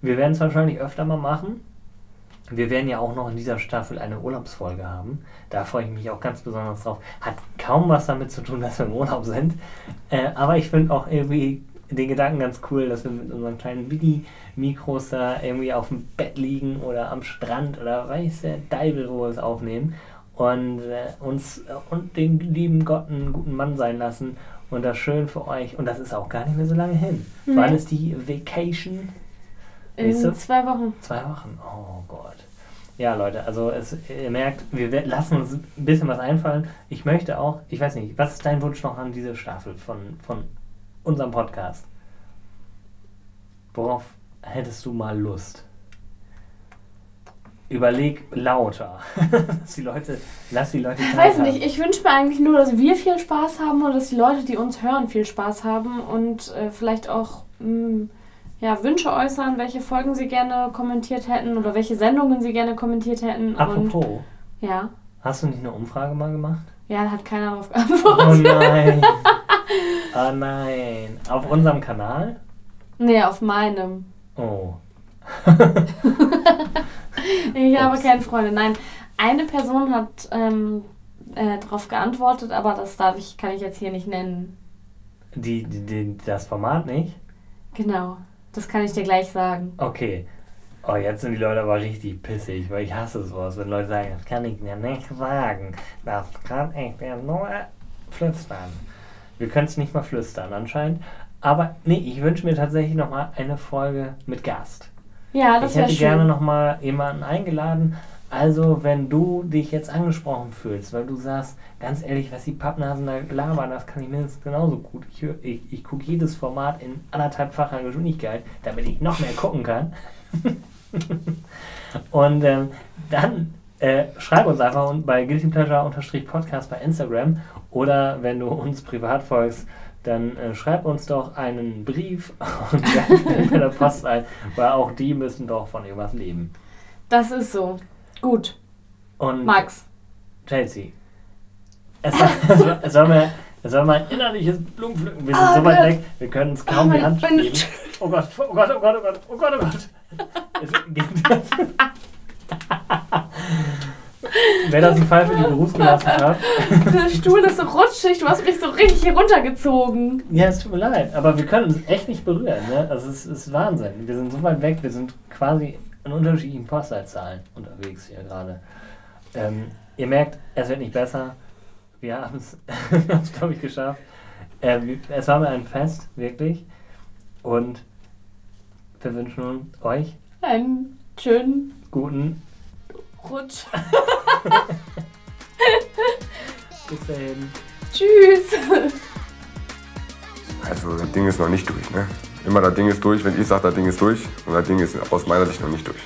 Wir werden es wahrscheinlich öfter mal machen. Wir werden ja auch noch in dieser Staffel eine Urlaubsfolge haben. Da freue ich mich auch ganz besonders drauf. Hat kaum was damit zu tun, dass wir im Urlaub sind. Äh, aber ich finde auch irgendwie den Gedanken ganz cool, dass wir mit unseren kleinen Mini-Mikros da irgendwie auf dem Bett liegen oder am Strand oder weiß der Deibel, wo wir es aufnehmen und äh, uns äh, und den lieben Gott einen guten Mann sein lassen und das schön für euch. Und das ist auch gar nicht mehr so lange hin. Nee. Wann ist die Vacation? In Weißt du? zwei Wochen. Zwei Wochen. Oh Gott. Ja, Leute, also es, ihr merkt, wir lassen uns ein bisschen was einfallen. Ich möchte auch, ich weiß nicht, was ist dein Wunsch noch an diese Staffel von, von unserem Podcast? Worauf hättest du mal Lust? Überleg lauter. lass die Leute, lass die Leute Ich weiß haben. nicht, ich wünsche mir eigentlich nur, dass wir viel Spaß haben und dass die Leute, die uns hören, viel Spaß haben und äh, vielleicht auch mh, ja, Wünsche äußern, welche Folgen sie gerne kommentiert hätten oder welche Sendungen sie gerne kommentiert hätten. Und Apropos, ja, hast du nicht eine Umfrage mal gemacht? ja, hat keiner darauf Oh geantwortet. nein. oh nein. Auf unserem Kanal? nee, auf meinem. Oh. Ich habe Ups. keine Freunde. Nein, eine Person hat ähm, äh, darauf geantwortet, aber das darf ich, kann ich jetzt hier nicht nennen. Die, die, die, das Format nicht? Genau, das kann ich dir gleich sagen. Okay. Oh, jetzt sind die Leute aber richtig pissig, weil ich hasse sowas, wenn Leute sagen, das kann ich mir nicht sagen. Das kann ich mir nur flüstern. Wir können es nicht mal flüstern anscheinend. Aber nee, ich wünsche mir tatsächlich nochmal eine Folge mit Gast. Ja, das ich wäre hätte schön. gerne nochmal jemanden eingeladen. Also, wenn du dich jetzt angesprochen fühlst, weil du sagst, ganz ehrlich, was die Pappnasen da labern, das kann ich mindestens genauso gut. Ich, ich, ich gucke jedes Format in anderthalbfacher Geschwindigkeit, damit ich noch mehr gucken kann. Und ähm, dann äh, schreib uns einfach bei Guilty Pleasure-Podcast bei Instagram oder wenn du uns privat folgst, dann äh, schreib uns doch einen Brief und dann bei der Post ein, weil auch die müssen doch von irgendwas leben. Das ist so. Gut. Und Max. Chelsea, es soll, es es soll mal, es soll mal ein innerliches Blumenpflücken. Wir sind Ah, so weit Gott. weg, wir können uns kaum Oh, die mein- Hand mein- geben. Oh Gott, oh Gott, oh Gott, oh Gott, oh Gott, oh Gott. Es geht. Wäre das ein Fall für die Berufsgenossenschaft? Der Stuhl ist so rutschig, du hast mich so richtig hier runtergezogen. Ja, es tut mir leid, aber wir können uns echt nicht berühren. Ne? Also es ist Wahnsinn. Wir sind so weit weg, wir sind quasi in unterschiedlichen Postleitzahlen unterwegs hier gerade. Ähm, ihr merkt, es wird nicht besser. Wir haben es, glaube ich, geschafft. Äh, wir- es war mir ein Fest, wirklich. Und wir wünschen euch Einen schönen guten Rutsch. Bis dahin. Tschüss. Also das Ding ist noch nicht durch, ne? Immer das Ding ist durch, wenn ich sage, das Ding ist durch und das Ding ist aus meiner Sicht noch nicht durch.